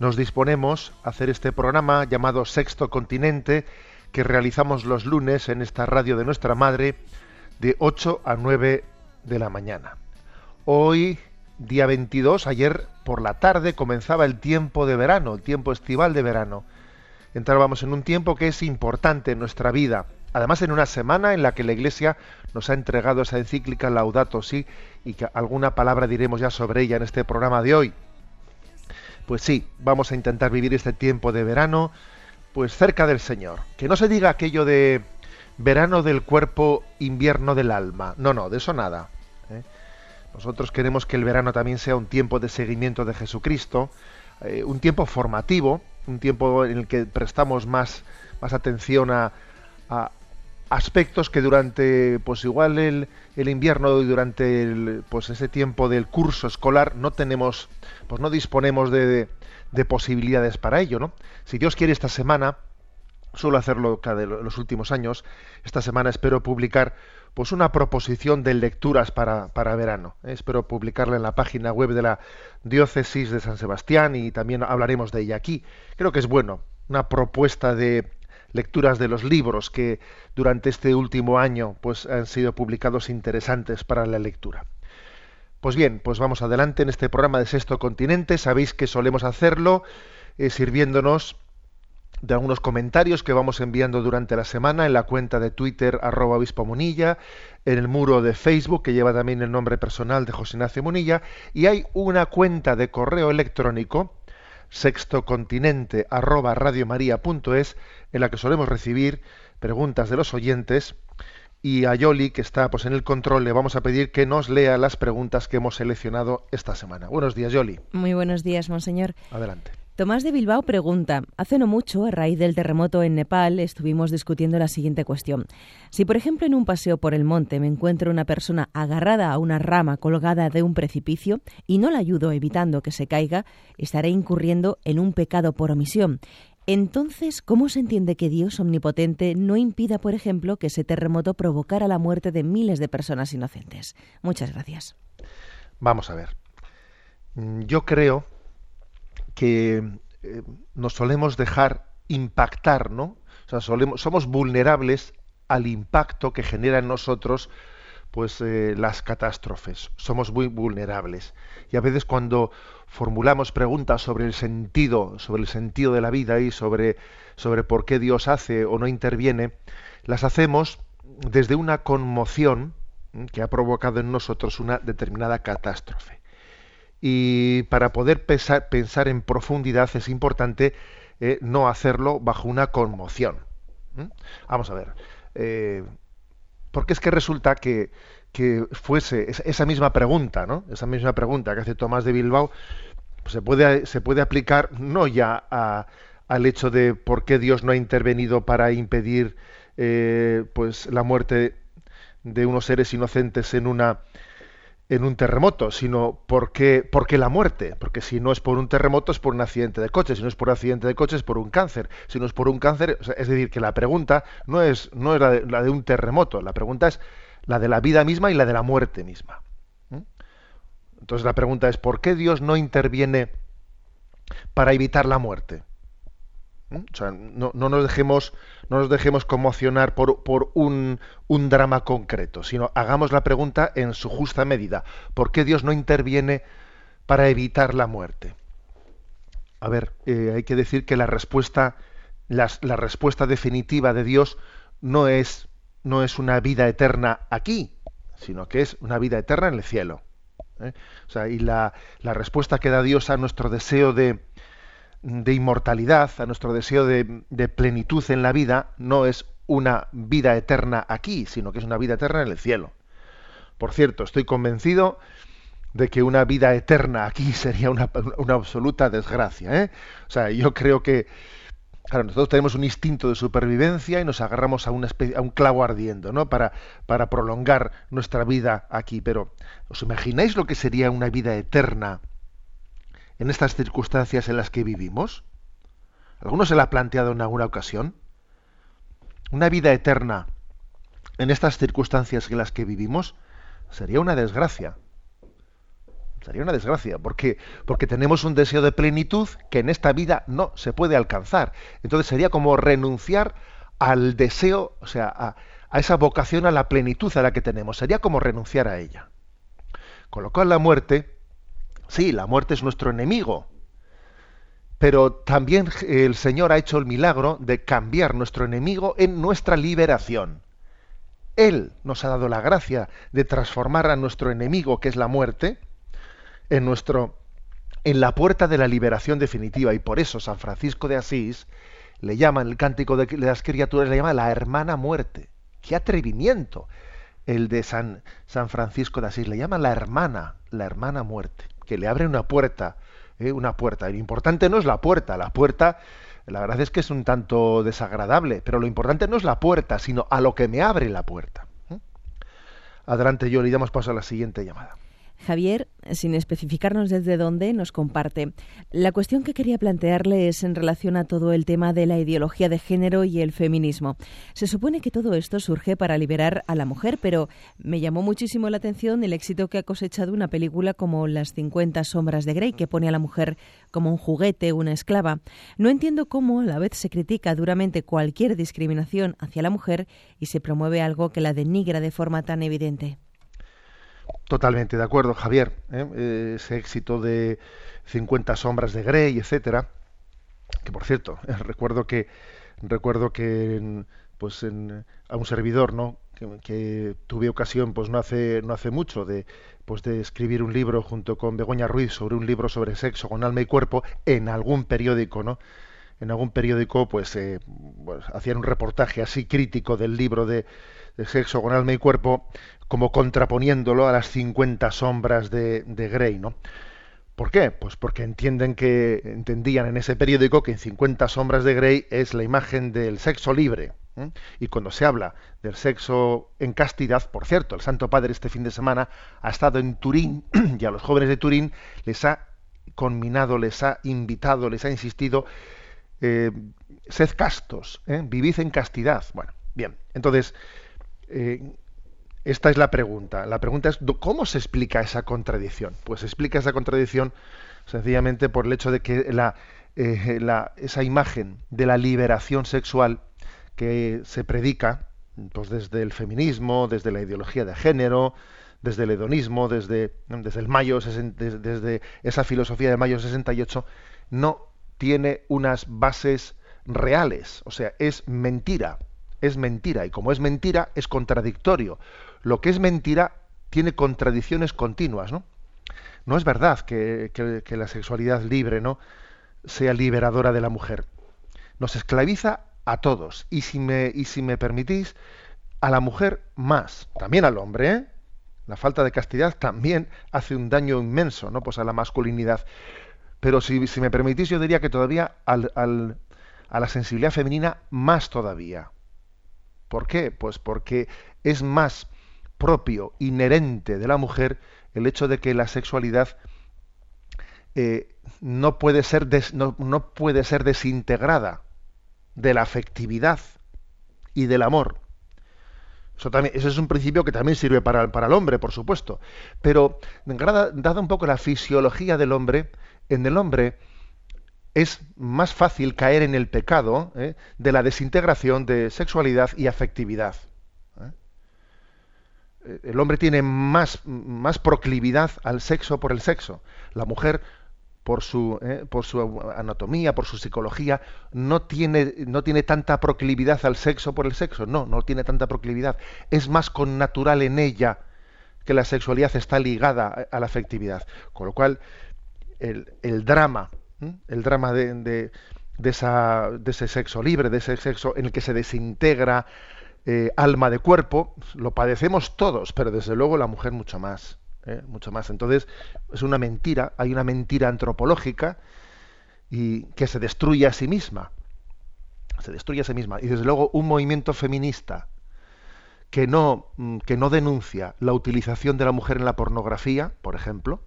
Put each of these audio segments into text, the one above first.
nos disponemos a hacer este programa llamado Sexto Continente, que realizamos los lunes en esta radio de nuestra Madre, de 8 a 9 de la mañana. Hoy, día 22, ayer por la tarde comenzaba el tiempo de verano, el tiempo estival de verano. Entrábamos en un tiempo que es importante en nuestra vida. Además, en una semana en la que la Iglesia nos ha entregado esa encíclica Laudato Si y que alguna palabra diremos ya sobre ella en este programa de hoy. Pues sí, vamos a intentar vivir este tiempo de verano pues cerca del Señor. Que no se diga aquello de verano del cuerpo, invierno del alma. No, no, de eso nada. ¿eh? Nosotros queremos que el verano también sea un tiempo de seguimiento de Jesucristo, eh, un tiempo formativo, un tiempo en el que prestamos más, más atención a, a aspectos que durante, pues igual el, el invierno y durante el, pues ese tiempo del curso escolar no tenemos, pues no disponemos de, de, de posibilidades para ello, ¿no? Si Dios quiere esta semana, suelo hacerlo cada los últimos años, esta semana espero publicar pues una proposición de lecturas para, para verano. Espero publicarla en la página web de la Diócesis de San Sebastián y también hablaremos de ella aquí. Creo que es bueno, una propuesta de lecturas de los libros que durante este último año pues han sido publicados interesantes para la lectura. Pues bien, pues vamos adelante en este programa de Sexto Continente. Sabéis que solemos hacerlo eh, sirviéndonos de algunos comentarios que vamos enviando durante la semana en la cuenta de Twitter arroba obispo Munilla, en el muro de Facebook que lleva también el nombre personal de José Ignacio Munilla y hay una cuenta de correo electrónico sextocontinente arroba radiomaria.es en la que solemos recibir preguntas de los oyentes y a Yoli, que está pues, en el control, le vamos a pedir que nos lea las preguntas que hemos seleccionado esta semana. Buenos días, Yoli. Muy buenos días, monseñor. Adelante. Tomás de Bilbao pregunta, hace no mucho, a raíz del terremoto en Nepal, estuvimos discutiendo la siguiente cuestión. Si, por ejemplo, en un paseo por el monte me encuentro una persona agarrada a una rama colgada de un precipicio y no la ayudo evitando que se caiga, estaré incurriendo en un pecado por omisión. Entonces, ¿cómo se entiende que Dios omnipotente no impida, por ejemplo, que ese terremoto provocara la muerte de miles de personas inocentes? Muchas gracias. Vamos a ver. Mm, Yo creo que eh, nos solemos dejar impactar, ¿no? O sea, solemos, somos vulnerables al impacto que genera en nosotros pues eh, las catástrofes. Somos muy vulnerables. Y a veces cuando formulamos preguntas sobre el sentido, sobre el sentido de la vida y sobre, sobre por qué Dios hace o no interviene, las hacemos desde una conmoción que ha provocado en nosotros una determinada catástrofe. Y para poder pensar, en profundidad es importante eh, no hacerlo bajo una conmoción. Vamos a ver. eh, porque es que resulta que, que fuese esa- esa misma pregunta, ¿no? Esa misma pregunta que hace Tomás de Bilbao, pues se puede, se puede aplicar no ya a- al hecho de por qué Dios no ha intervenido para impedir eh, pues la muerte de unos seres inocentes en una en un terremoto, sino por qué, por qué la muerte, porque si no es por un terremoto es por un accidente de coche, si no es por un accidente de coche es por un cáncer, si no es por un cáncer, es decir, que la pregunta no es, no es la, de, la de un terremoto, la pregunta es la de la vida misma y la de la muerte misma. ¿Mm? Entonces la pregunta es, ¿por qué Dios no interviene para evitar la muerte? No, no nos dejemos, no nos dejemos conmocionar por, por un, un drama concreto, sino hagamos la pregunta en su justa medida. ¿Por qué Dios no interviene para evitar la muerte? A ver, eh, hay que decir que la respuesta la, respuesta definitiva de Dios no es, no es una vida eterna aquí, sino que es una vida eterna en el cielo. ¿eh? O sea, y la, la, respuesta que da Dios a nuestro deseo de, de inmortalidad, a nuestro deseo de, plenitud en la vida, no es una vida eterna aquí, sino que es una vida eterna en el cielo. Por cierto, estoy convencido de que una vida eterna aquí sería una, absoluta desgracia. ¿eh? O sea, yo creo que, Claro, nosotros tenemos un instinto de supervivencia y nos agarramos a, una a un clavo ardiendo, ¿no? Para prolongar nuestra vida aquí. Pero, ¿os imagináis lo que sería una vida eterna en estas circunstancias en las que vivimos? ¿Alguno se la ha planteado en alguna ocasión? Una vida eterna en estas circunstancias en las que vivimos sería una desgracia. Sería una desgracia, porque, porque tenemos un deseo de plenitud que en esta vida no se puede alcanzar. Entonces sería como renunciar al deseo, o sea, a, a esa vocación a la plenitud a la que tenemos. Sería como renunciar a ella. Con lo cual la muerte, sí, la muerte es nuestro enemigo, pero también el Señor ha hecho el milagro de cambiar nuestro enemigo en nuestra liberación. Él nos ha dado la gracia de transformar a nuestro enemigo, que es la muerte, en nuestro en la puerta de la liberación definitiva y por eso San Francisco de Asís le llama en el cántico de las criaturas le llama la hermana muerte. Qué atrevimiento el de San, San Francisco de Asís le llama la hermana, la hermana muerte, que le abre una puerta, ¿eh? una puerta. Lo importante no es la puerta, la puerta la verdad es que es un tanto desagradable, pero lo importante no es la puerta, sino a lo que me abre la puerta. ¿eh? Adelante, yo le damos paso a la siguiente llamada. Javier, sin especificarnos desde dónde, nos comparte. La cuestión que quería plantearle es en relación a todo el tema de la ideología de género y el feminismo. Se supone que todo esto surge para liberar a la mujer, pero me llamó muchísimo la atención el éxito que ha cosechado una película como Las 50 sombras de Grey, que pone a la mujer como un juguete, una esclava. No entiendo cómo a la vez se critica duramente cualquier discriminación hacia la mujer y se promueve algo que la denigra de forma tan evidente. Totalmente de acuerdo, Javier. ¿eh? Ese éxito de 50 sombras de Grey, etcétera. Que por cierto, recuerdo que recuerdo que pues en, a un servidor, ¿no? Que, tuve ocasión, pues no hace no hace mucho de pues de escribir un libro junto con Begoña Ruiz sobre un libro sobre sexo con alma y cuerpo en algún periódico, ¿no? En algún periódico, pues, eh, pues hacían un reportaje así crítico del libro de, con alma y cuerpo como contraponiéndolo a las 50 sombras de, de Grey, ¿no? ¿Por qué? Pues porque entienden que entendían en ese periódico que en 50 sombras de Grey es la imagen del sexo libre. Y cuando se habla del sexo en castidad, por cierto, el Santo Padre este fin de semana ha estado en Turín y a los jóvenes de Turín les ha conminado, les ha invitado, les ha insistido, eh, sed castos, ¿eh? vivid en castidad. Bueno, bien, entonces, eh, esta es la pregunta. La pregunta es, ¿cómo se explica esa contradicción? Pues se explica esa contradicción sencillamente por el hecho de que eh, esa imagen de la liberación sexual que se predica pues desde el feminismo, desde la ideología de género, desde el hedonismo, desde, desde el mayo, desde esa filosofía de mayo 68, no tiene unas bases reales, o sea, es mentira, es mentira, y como es mentira, es contradictorio, lo que es mentira tiene contradicciones continuas, ¿no? No es verdad que, la sexualidad libre, ¿no? sea liberadora de la mujer. Nos esclaviza a todos. Y si me, y si me permitís, a la mujer más. También al hombre, ¿eh? La falta de castidad también hace un daño inmenso, ¿no? Pues a la masculinidad. Pero si, si me permitís, yo diría que todavía al, al, a la sensibilidad femenina más todavía. ¿Por qué? Pues porque es más propio, inherente de la mujer, el hecho de que la sexualidad eh, no, puede ser no, puede ser desintegrada de la afectividad y del amor. Eso, también, eso es un principio que también sirve para, para el hombre, por supuesto. Pero, dada un poco la fisiología del hombre, en el hombre es más fácil caer en el pecado ¿eh? de la desintegración de sexualidad y afectividad el hombre tiene más, más proclividad al sexo por el sexo. La mujer, por su, eh, por su anatomía, por su psicología, no tiene, no tiene tanta proclividad al sexo por el sexo. No, no tiene tanta proclividad. Es más con natural en ella que la sexualidad está ligada a la afectividad. Con lo cual, el, el drama, el drama de ese sexo libre, de ese sexo en el que se desintegra eh, alma de cuerpo, lo padecemos todos, pero desde luego la mujer mucho más. ¿eh? mucho más. Entonces, es una mentira, hay una mentira antropológica y que se destruye a sí misma. Se destruye a sí misma. Y desde luego un movimiento feminista que no, mm, que no denuncia la utilización de la mujer en la pornografía, por ejemplo,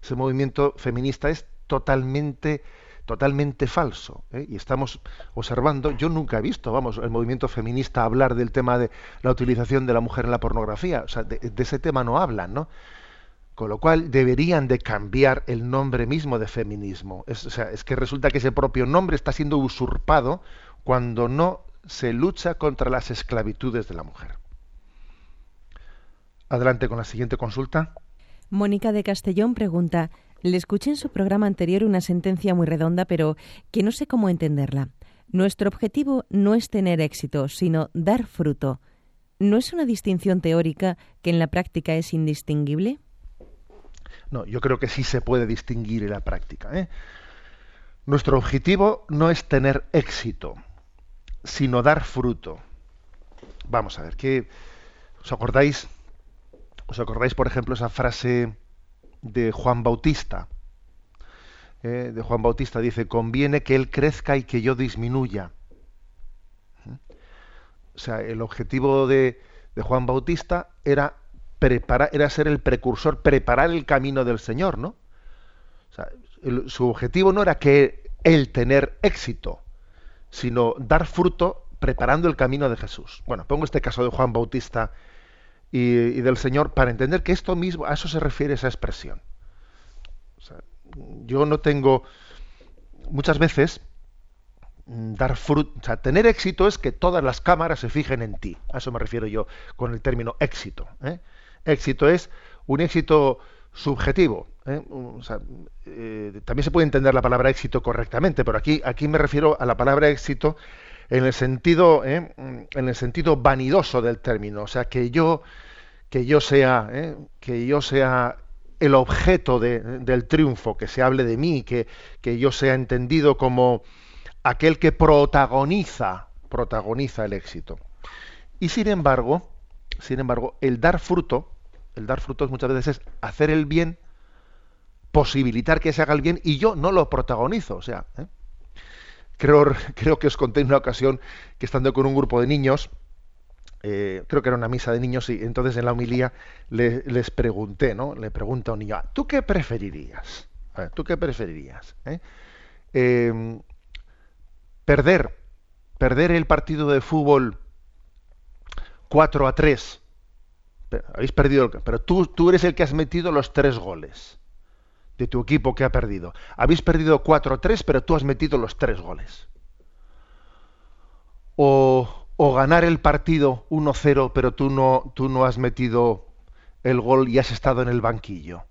ese movimiento feminista es totalmente totalmente falso. ¿eh? Y estamos observando, yo nunca he visto, vamos, el movimiento feminista hablar del tema de la utilización de la mujer en la pornografía. O sea, de, ese tema no hablan, ¿no? Con lo cual deberían de cambiar el nombre mismo de feminismo. Es, o sea, es que resulta que ese propio nombre está siendo usurpado cuando no se lucha contra las esclavitudes de la mujer. Adelante con la siguiente consulta. Mónica de Castellón pregunta, le escuché en su programa anterior una sentencia muy redonda, pero que no sé cómo entenderla. Nuestro objetivo no es tener éxito, sino dar fruto. ¿No es una distinción teórica que en la práctica es indistinguible? No, yo creo que sí se puede distinguir en la práctica. ¿eh? Nuestro objetivo no es tener éxito, sino dar fruto. Vamos a ver, ¿qué os acordáis? ¿Os acordáis, por ejemplo, esa frase de Juan Bautista. Eh, de Juan Bautista dice, conviene que él crezca y que yo disminuya. O sea, el objetivo de, de Juan Bautista era, preparar, era ser el precursor, preparar el camino del Señor, ¿no? O sea, su objetivo no era que él tener éxito, sino dar fruto preparando el camino de Jesús. Bueno, pongo este caso de Juan Bautista y, del Señor para entender que esto mismo, a eso se refiere esa expresión. yo no tengo, muchas veces, mm, dar fruto, o sea, tener éxito es que todas las cámaras se fijen en ti. A eso me refiero yo con el término éxito. ¿eh? Éxito es un éxito subjetivo. ¿eh? Eh, también se puede entender la palabra éxito correctamente, pero aquí, aquí me refiero a la palabra éxito en el sentido, ¿eh? en el sentido vanidoso del término, o sea, que yo, que yo sea, ¿eh? que yo sea el objeto del triunfo, que se hable de mí, que, que yo sea entendido como aquel que protagoniza, protagoniza el éxito. Y sin embargo, sin embargo, el dar fruto, el dar frutos muchas veces es hacer el bien, posibilitar que se haga el bien y yo no lo protagonizo, o sea, ¿eh? Creo, creo que os conté en una ocasión que estando con un grupo de niños, eh, creo que era una misa de niños, y entonces en la homilía les pregunté, ¿no? Le pregunto a un niño, ah, ¿tú qué preferirías? ¿Tú qué preferirías? ¿Eh? Em, perder, perder el partido de fútbol 4 a 3. Habéis perdido, pero tú, tú eres el que has metido los tres goles de tu equipo que ha perdido. Habéis perdido 4-3, pero tú has metido los tres goles. O, o ganar el partido 1-0, pero tú no, tú no has metido el gol y has estado en el banquillo.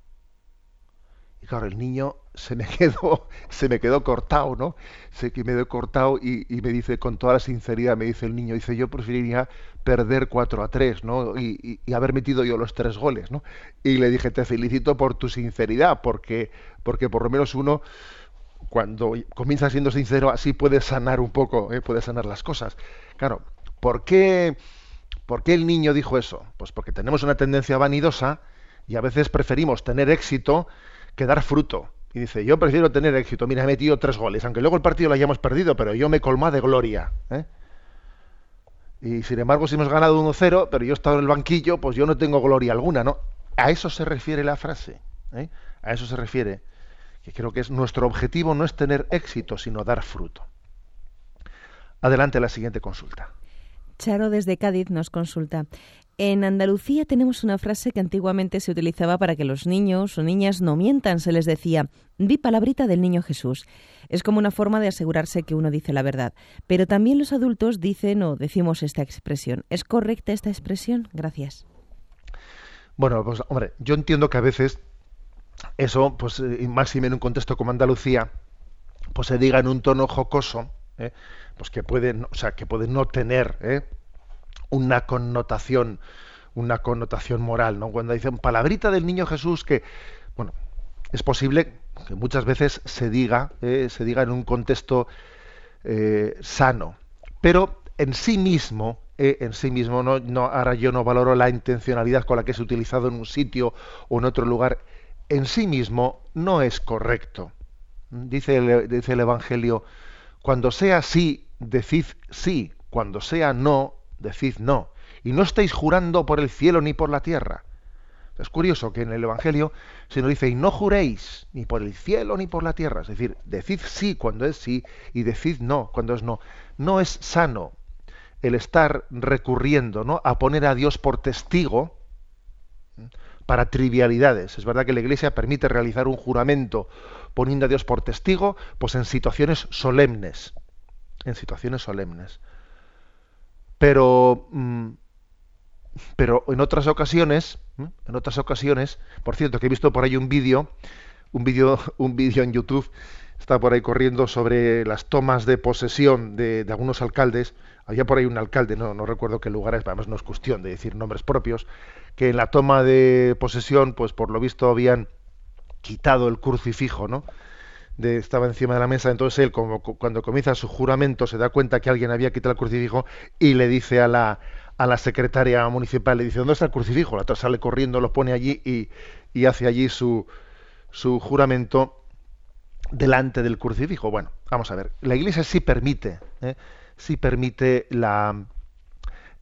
Y claro, el niño se me quedó, se me quedó cortado, ¿no? Se que me quedó cortado y, me dice con toda la sinceridad, me dice el niño, dice, yo preferiría perder 4 a 3, ¿no? Y, haber metido yo los tres goles, ¿no? Y le dije, te felicito por tu sinceridad, porque, porque por lo menos uno, cuando comienza siendo sincero, así puede sanar un poco, ¿eh? puede sanar las cosas. Claro, ¿por qué, ¿por qué el niño dijo eso? Pues porque tenemos una tendencia vanidosa y a veces preferimos tener éxito que dar fruto. Y dice, yo prefiero tener éxito. Mira, he metido tres goles, aunque luego el partido lo hayamos perdido, pero yo me colma de gloria. ¿eh? Y sin embargo, si hemos ganado 1-0, pero yo he estado en el banquillo, pues yo no tengo gloria alguna, ¿no? A eso se refiere la frase. ¿eh? A eso se refiere. Que creo que es nuestro objetivo no es tener éxito, sino dar fruto. Adelante la siguiente consulta. Charo desde Cádiz nos consulta. En Andalucía tenemos una frase que antiguamente se utilizaba para que los niños o niñas no mientan. Se les decía, di palabrita del niño Jesús. Es como una forma de asegurarse que uno dice la verdad. Pero también los adultos dicen o decimos esta expresión. ¿Es correcta esta expresión? Gracias. Bueno, pues hombre, yo entiendo que a veces eso, pues eh, máximo en un contexto como Andalucía, pues se diga en un tono jocoso, ¿eh? pues que puede, o sea, que puede no tener ¿eh? Una connotación, una connotación moral, ¿no? Cuando dicen palabrita del niño Jesús que, bueno, es posible que muchas veces se diga, se diga en un contexto sano, pero en sí mismo, en sí mismo, no, ahora yo no valoro la intencionalidad con la que es utilizado en un sitio o en otro lugar, en sí mismo no es correcto. Dice el, dice el Evangelio, cuando sea sí, decid sí, cuando sea no, decid no. Y no estáis jurando por el cielo ni por la tierra. Es curioso que en el Evangelio se nos dice, y no juréis ni por el cielo ni por la tierra. Es decir, decid sí cuando es sí y decid no cuando es no. No es sano el estar recurriendo ¿no? a poner a Dios por testigo para trivialidades. Es verdad que la Iglesia permite realizar un juramento poniendo a Dios por testigo, pues en situaciones solemnes, en situaciones solemnes. Pero, mm, pero en otras ocasiones, en otras ocasiones, por cierto, que he visto por ahí un vídeo, un vídeo, un vídeo en YouTube, está por ahí corriendo sobre las tomas de posesión de, de algunos alcaldes. Había por ahí un alcalde, no, no recuerdo qué lugar es, además no es cuestión de decir nombres propios, que en la toma de posesión, pues por lo visto habían quitado el crucifijo, ¿no? De, estaba encima de la mesa, entonces él, como, cuando comienza su juramento, se da cuenta que alguien había quitado el crucifijo y le dice a la, a la secretaria municipal, le dice, ¿dónde está el crucifijo? La otra sale corriendo, lo pone allí y, y hace allí su, su juramento delante del crucifijo. Bueno, vamos a ver, la iglesia sí permite, ¿eh? sí permite la,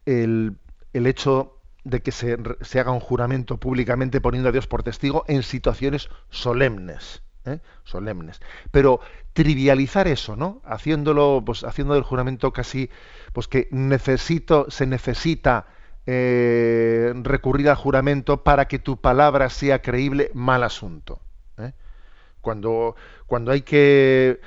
el, el hecho de que se, se, haga un juramento públicamente poniendo a Dios por testigo en situaciones solemnes. ¿Eh? solemnes. Pero trivializar eso, ¿no? Haciéndolo, pues haciendo del juramento casi, pues que necesito, se necesita eh, recurrir al juramento para que tu palabra sea creíble, mal asunto. ¿eh? Cuando, cuando hay que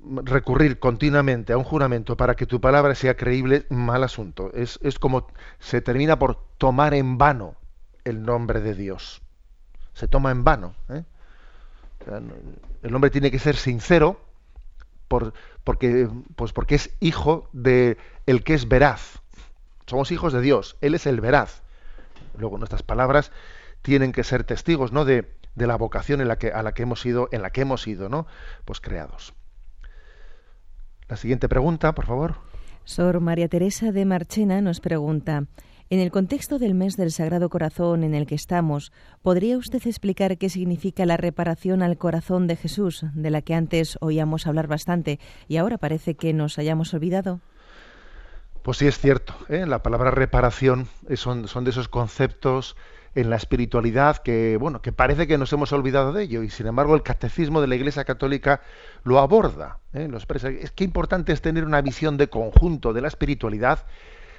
recurrir continuamente a un juramento para que tu palabra sea creíble, mal asunto. Es, es como se termina por tomar en vano el nombre de Dios. Se toma en vano. ¿eh? El hombre tiene que ser sincero por, porque, pues porque es hijo de el que es veraz. Somos hijos de Dios. Él es el veraz. Luego nuestras palabras tienen que ser testigos, ¿no? De, de la vocación en la que, a la que hemos sido, en la que hemos sido, ¿no? Pues creados. La siguiente pregunta, por favor. Sor María Teresa de Marchena nos pregunta, en el contexto del mes del Sagrado Corazón en el que estamos, ¿podría usted explicar qué significa la reparación al corazón de Jesús, de la que antes oíamos hablar bastante y ahora parece que nos hayamos olvidado? Pues sí es cierto, ¿eh? la palabra reparación son, son de esos conceptos en la espiritualidad que bueno que parece que nos hemos olvidado de ello y sin embargo el catecismo de la Iglesia Católica lo aborda ¿eh? es que importante es tener una visión de conjunto de la espiritualidad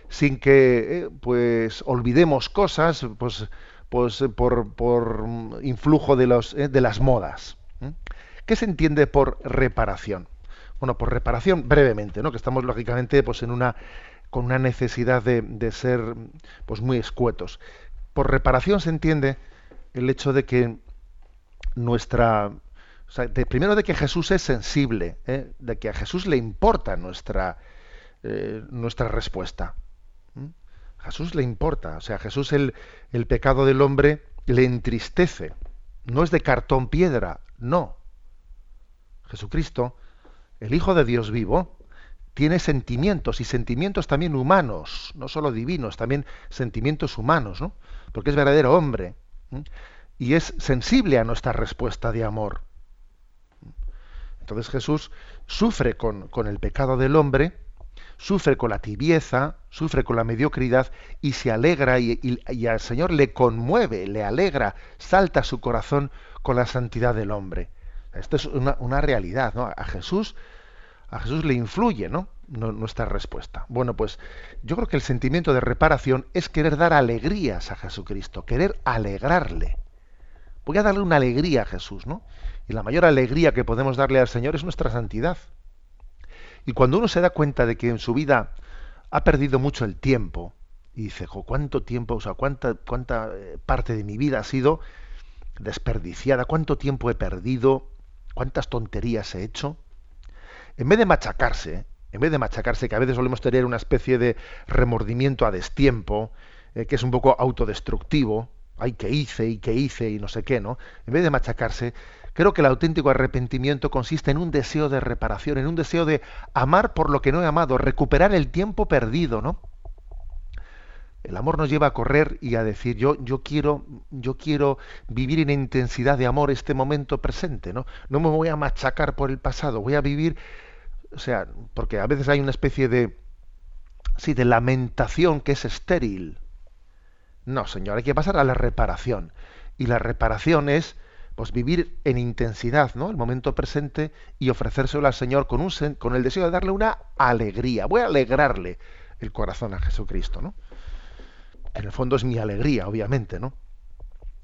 sin que eh, pues olvidemos cosas pues pues por, por influjo de los eh, de las modas ¿eh? qué se entiende por reparación bueno por reparación brevemente no que estamos lógicamente pues en una con una necesidad de, de ser pues muy escuetos por reparación se entiende el hecho de que nuestra primero de que Jesús es sensible, ¿eh? de que a Jesús le importa nuestra, eh, nuestra respuesta. Jesús le importa, o sea, Jesús el, el pecado del hombre le entristece. No es de cartón piedra, no. Jesucristo, el Hijo de Dios vivo, tiene sentimientos y sentimientos también humanos, no solo divinos, también sentimientos humanos, ¿no? porque es verdadero hombre y es sensible a nuestra respuesta de amor. Entonces Jesús sufre con, con, el pecado del hombre, sufre con la tibieza, sufre con la mediocridad y se alegra y, al Señor le conmueve, le alegra, salta su corazón con la santidad del hombre. Esto es una, una realidad, ¿no? A Jesús, a Jesús le influye, ¿no? no, nuestra respuesta. Bueno, pues yo creo que el sentimiento de reparación es querer dar alegrías a Jesucristo, querer alegrarle. Voy a darle una alegría a Jesús, ¿no? Y la mayor alegría que podemos darle al Señor es nuestra santidad. Y cuando uno se da cuenta de que en su vida ha perdido mucho el tiempo, y dice, ¿cuánto tiempo, o sea, cuánta, cuánta eh, parte de mi vida ha sido desperdiciada, cuánto tiempo he perdido, cuántas tonterías he hecho. En vez de machacarse, en vez de machacarse, que a veces solemos tener una especie de remordimiento a destiempo, eh, que es un poco autodestructivo, ay, que hice y que hice y no sé qué, ¿no? En vez de machacarse, creo que el auténtico arrepentimiento consiste en un deseo de reparación, en un deseo de amar por lo que no he amado, recuperar el tiempo perdido, ¿no? El amor nos lleva a correr y a decir yo yo quiero yo quiero vivir en intensidad de amor este momento presente, ¿no? No me voy a machacar por el pasado, voy a vivir o sea, porque a veces hay una especie de sí, de lamentación que es estéril. No, señor, hay que pasar a la reparación. Y la reparación es pues vivir en intensidad, ¿no? El momento presente y ofrecérselo al Señor con un con el deseo de darle una alegría. Voy a alegrarle el corazón a Jesucristo, ¿no? en el fondo es mi alegría, obviamente, ¿no?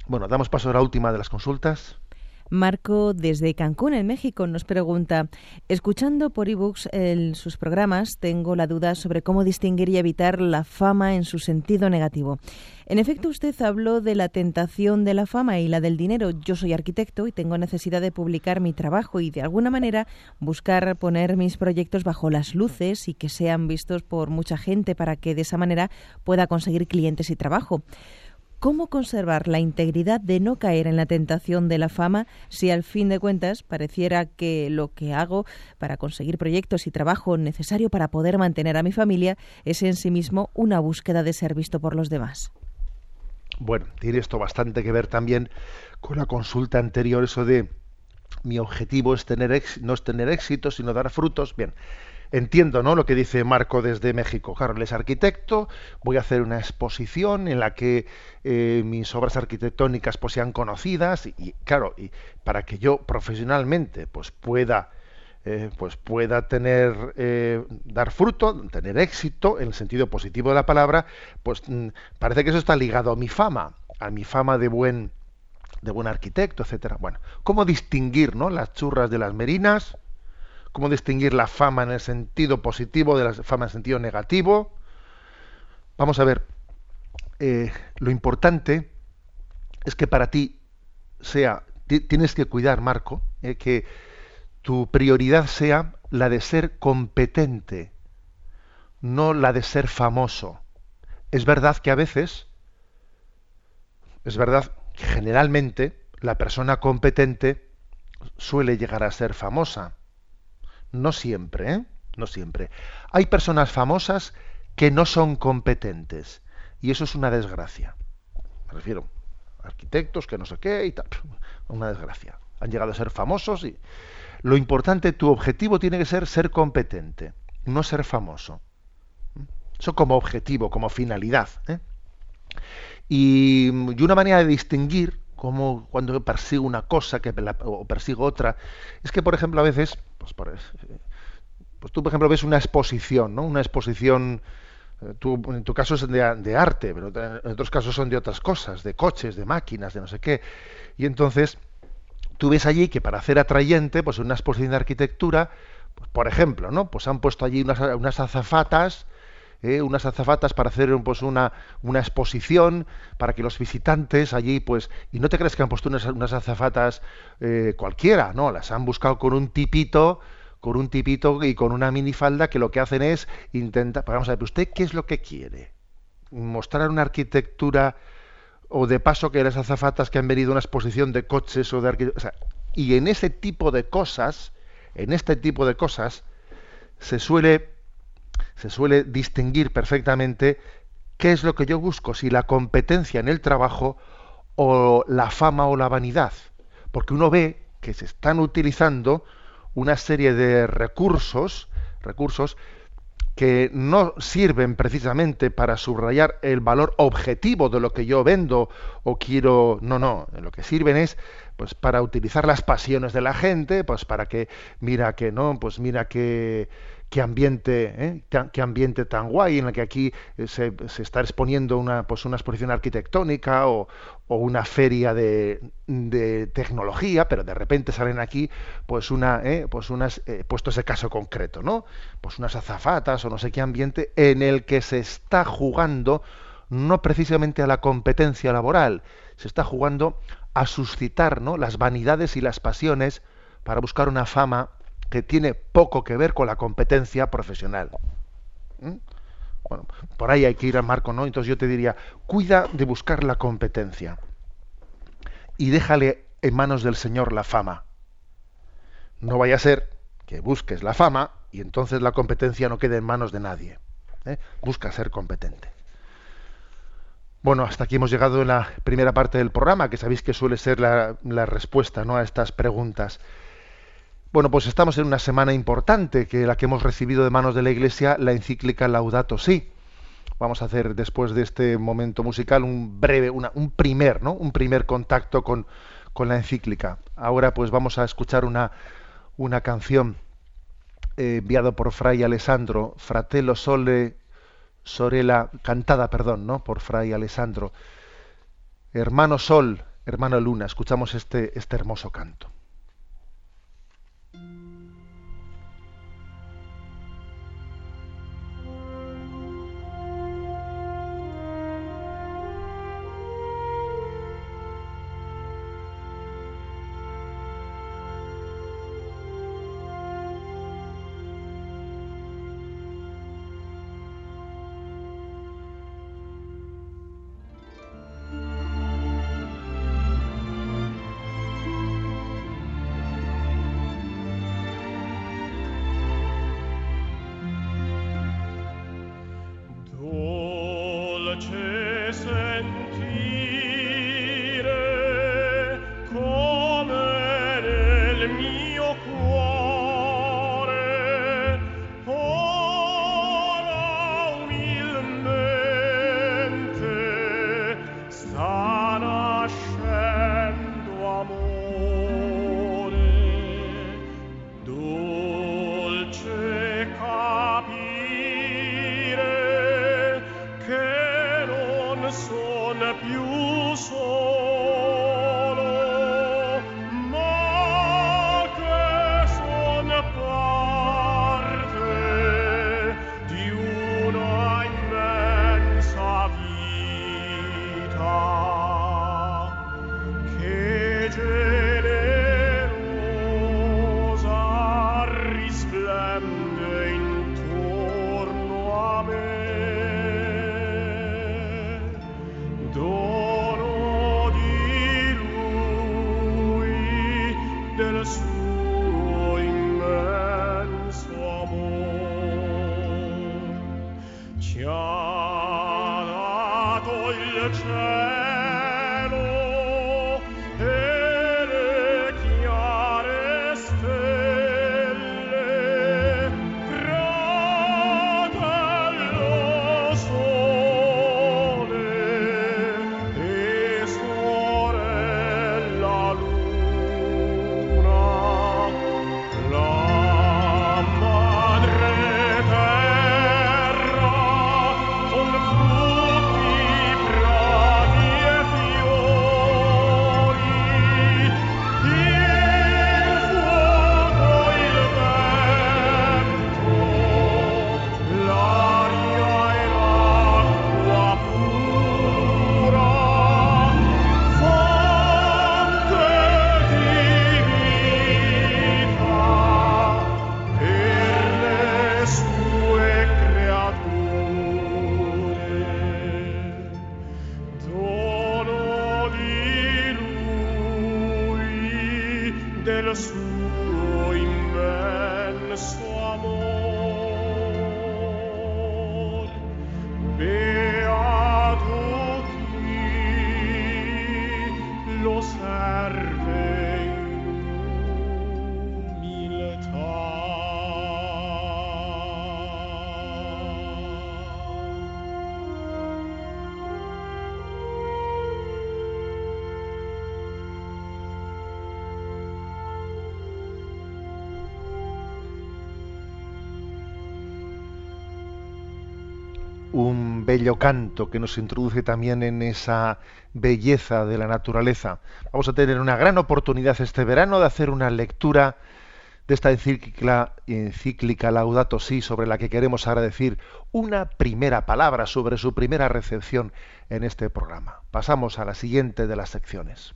Bueno, damos paso a la última de las consultas. Marco, desde Cancún, en México, nos pregunta, escuchando por ebooks sus programas, tengo la duda sobre cómo distinguir y evitar la fama en su sentido negativo. En efecto, usted habló de la tentación de la fama y la del dinero. Yo soy arquitecto y tengo necesidad de publicar mi trabajo y de alguna manera buscar poner mis proyectos bajo las luces y que sean vistos por mucha gente para que de esa manera pueda conseguir clientes y trabajo. ¿Cómo conservar la integridad de no caer en la tentación de la fama si al fin de cuentas pareciera que lo que hago para conseguir proyectos y trabajo necesario para poder mantener a mi familia es en sí mismo una búsqueda de ser visto por los demás? Bueno, tiene esto bastante que ver también con la consulta anterior, eso de mi objetivo es tener no es tener éxito, sino dar frutos. Bien, entiendo ¿no? lo que dice Marco desde México. Claro, él es arquitecto, voy a hacer una exposición en la que eh, mis obras arquitectónicas pues, sean conocidas y, claro, y para que yo profesionalmente pues, pueda, eh, pues, pueda tener, eh, dar fruto, tener éxito en el sentido positivo de la palabra, pues mm, parece que eso está ligado a mi fama, a mi fama de buen de buen arquitecto, etcétera. Bueno, ¿cómo distinguir ¿no? las churras de las merinas? Cómo distinguir la fama en el sentido positivo de la fama en el sentido negativo. Vamos a ver, eh, lo importante es que para ti sea, tienes que cuidar, Marco, eh, que tu prioridad sea la de ser competente, no la de ser famoso. Es verdad que a veces, es verdad que generalmente la persona competente suele llegar a ser famosa. No siempre, ¿eh? No siempre. Hay personas famosas que no son competentes y eso es una desgracia. Me refiero a arquitectos que no sé qué y tal. Una desgracia. Han llegado a ser famosos y lo importante, tu objetivo tiene que ser ser competente, no ser famoso. Eso como objetivo, como finalidad. ¿eh? Y, una manera de distinguir como cuando persigo una cosa que o persigo otra, es que, por ejemplo, a veces, pues, pues tú, por ejemplo, ves una exposición, ¿no? Una exposición, eh, tú, en tu caso es de, de, arte, pero en otros casos son de otras cosas, de coches, de máquinas, de no sé qué. Y entonces, tú ves allí que para hacer atrayente, pues una exposición de arquitectura, pues, por ejemplo, ¿no? Pues han puesto allí unas, unas azafatas ¿eh? unas azafatas para hacer pues una, una exposición para que los visitantes allí pues y no te crees que han puesto unas, unas azafatas eh, cualquiera no las han buscado con un tipito con un tipito y con una minifalda que lo que hacen es intentar vamos a ver usted qué es lo que quiere mostrar una arquitectura o de paso que las azafatas que han venido a una exposición de coches o de arquitectura y en ese tipo de cosas en este tipo de cosas se suele se suele distinguir perfectamente qué es lo que yo busco, si la competencia en el trabajo o la fama o la vanidad. Porque uno ve que se están utilizando una serie de recursos, recursos que no sirven precisamente para subrayar el valor objetivo de lo que yo vendo o quiero, no, no, lo que sirven es pues para utilizar las pasiones de la gente, pues para que mira que no, pues mira que qué ambiente, ¿eh? qué ambiente tan guay en el que aquí eh, se, se, está exponiendo una, pues una exposición arquitectónica o, o una feria de, tecnología, pero de repente salen aquí pues una, ¿eh? pues unas, eh, puesto ese caso concreto, ¿no? Pues unas azafatas o no sé qué ambiente en el que se está jugando no precisamente a la competencia laboral, se está jugando a suscitar ¿no? las vanidades y las pasiones para buscar una fama que tiene poco que ver con la competencia profesional. ¿Mm? Bueno, por ahí hay que ir a Marco, ¿no? Entonces yo te diría, cuida de buscar la competencia y déjale en manos del Señor la fama. No vaya a ser que busques la fama y entonces la competencia no quede en manos de nadie. ¿eh? Busca ser competente. Bueno, hasta aquí hemos llegado en la primera parte del programa, que sabéis que suele ser la, respuesta ¿no? a estas preguntas. Bueno, pues estamos en una semana importante, que la que hemos recibido de manos de la Iglesia, la encíclica Laudato Si. Vamos a hacer después de este momento musical un breve, un primer, ¿no? Un primer contacto con, con la encíclica. Ahora, pues vamos a escuchar una, una canción eh, enviada por Fray Alessandro, Fratello Sole Sorella, cantada, perdón, ¿no? por Fray Alessandro. Hermano Sol, hermano Luna, escuchamos este, este hermoso canto. Un bello canto que nos introduce también en esa belleza de la naturaleza. Vamos a tener una gran oportunidad este verano de hacer una lectura de esta encíclica, encíclica Laudato Si, sobre la que queremos ahora decir una primera palabra sobre su primera recepción en este programa. Pasamos a la siguiente de las secciones.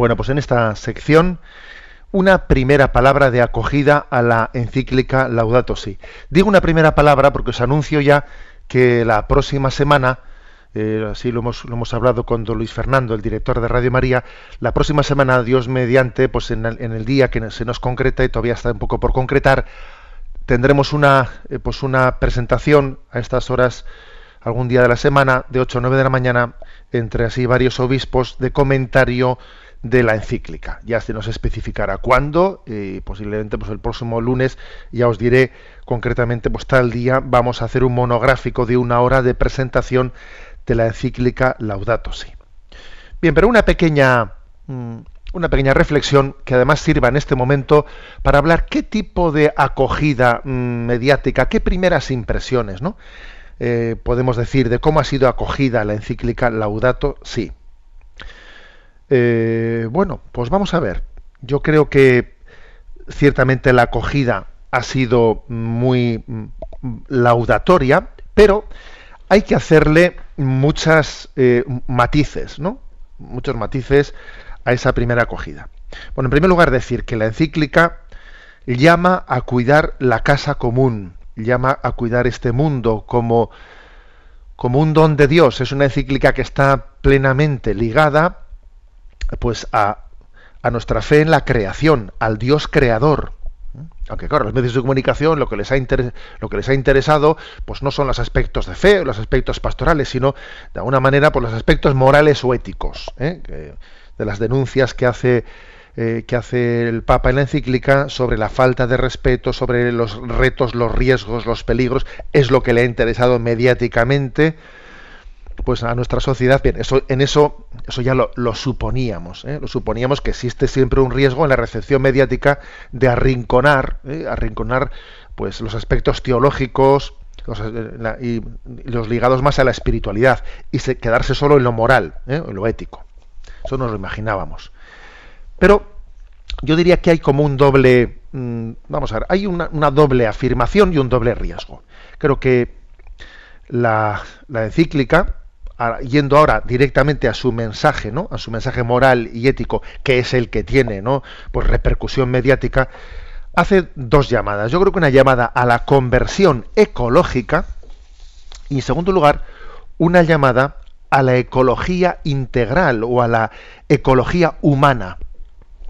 Bueno, pues en esta sección una primera palabra de acogida a la encíclica Laudato Si. Digo una primera palabra porque os anuncio ya que la próxima semana, eh, así lo hemos, lo hemos hablado con don Luis Fernando, el director de Radio María, la próxima semana, Dios mediante, pues en el, día que se nos concreta y todavía está un poco por concretar, tendremos una, eh, pues una presentación a estas horas algún día de la semana, de 8 a 9 de la mañana, entre así varios obispos, de comentario de la encíclica. Ya se nos especificará cuándo, y posiblemente pues el próximo lunes ya os diré concretamente pues tal día vamos a hacer un monográfico de una hora de presentación de la encíclica Laudato Si. Bien, pero una pequeña mm, una pequeña reflexión que además sirva en este momento para hablar qué tipo de acogida mm, mediática, qué primeras impresiones, ¿no? Eh, podemos decir de cómo ha sido acogida la encíclica Laudato Si. Eh, bueno, pues vamos a ver. Yo creo que ciertamente la acogida ha sido muy mm, laudatoria, pero hay que hacerle muchas eh, matices, ¿no? Muchos matices a esa primera acogida. Bueno, en primer lugar decir que la encíclica llama a cuidar la casa común, llama a cuidar este mundo como, como un don de Dios. Es una encíclica que está plenamente ligada pues a, a nuestra fe en la creación, al Dios creador. Aunque claro, los medios de comunicación lo que les ha lo que les ha interesado, pues no son los aspectos de fe, los aspectos pastorales, sino de alguna manera por pues, los aspectos morales o éticos, ¿eh? de las denuncias que hace eh, que hace el Papa en la encíclica sobre la falta de respeto, sobre los retos, los riesgos, los peligros, es lo que le ha interesado mediáticamente pues a nuestra sociedad, bien, eso, en eso, eso ya lo, suponíamos, ¿eh? lo suponíamos que existe siempre un riesgo en la recepción mediática de arrinconar, ¿eh? arrinconar pues los aspectos teológicos eh, y, los ligados más a la espiritualidad y quedarse solo en lo moral, en lo ético. Eso nos lo imaginábamos. Pero yo diría que hay como un doble, mm, vamos a ver, hay una, una doble afirmación y un doble riesgo. Creo que la, la encíclica yendo ahora directamente a su mensaje, ¿no? A su mensaje moral y ético, que es el que tiene, ¿no? Pues repercusión mediática, hace dos llamadas. Yo creo que una llamada a la conversión ecológica y en segundo lugar, una llamada a la ecología integral o a la ecología humana.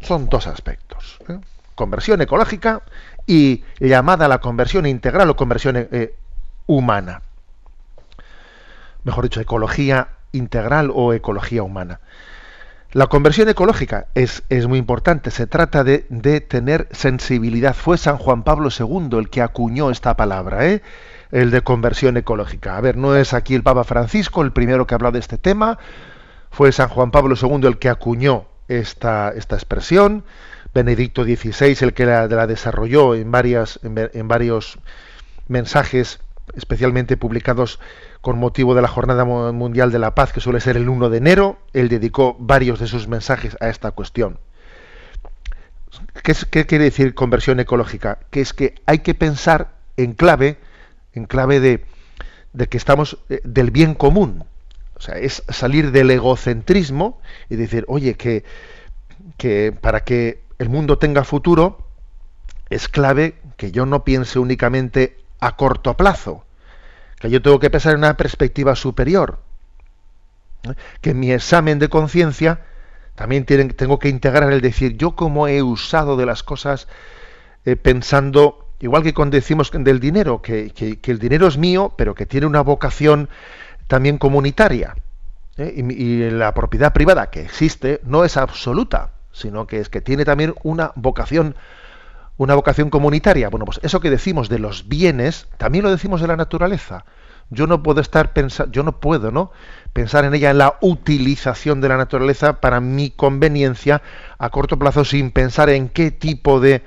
Son dos aspectos. ¿eh? Conversión ecológica y llamada a la conversión integral o conversión eh, humana mejor dicho, ecología integral o ecología humana. La conversión ecológica es, es muy importante, se trata de, de, tener sensibilidad. Fue San Juan Pablo II el que acuñó esta palabra, ¿eh? el de conversión ecológica. A ver, no es aquí el Papa Francisco el primero que hablado de este tema, fue San Juan Pablo II el que acuñó esta, esta expresión, Benedicto XVI el que la, la desarrolló en, varias, en, en varios mensajes especialmente publicados con motivo de la Jornada Mundial de la Paz, que suele ser el 1 de enero, él dedicó varios de sus mensajes a esta cuestión. ¿Qué, quiere decir conversión ecológica? Que es que hay que pensar en clave, en clave de, que estamos eh, del bien común. O sea, es salir del egocentrismo y decir, oye, que, que para que el mundo tenga futuro, es clave que yo no piense únicamente a corto plazo, que yo tengo que pensar en una perspectiva superior, que en mi examen de conciencia también tengo que integrar el decir yo cómo he usado de las cosas eh, pensando igual que cuando decimos del dinero, que, el dinero es mío, pero que tiene una vocación también comunitaria. ¿eh? Y, la propiedad privada que existe no es absoluta, sino que es que tiene también una vocación una vocación comunitaria. Bueno, pues eso que decimos de los bienes, también lo decimos de la naturaleza. Yo no puedo estar pensando, yo no puedo, ¿no? Pensar en ella en la utilización de la naturaleza para mi conveniencia a corto plazo sin pensar en qué tipo de,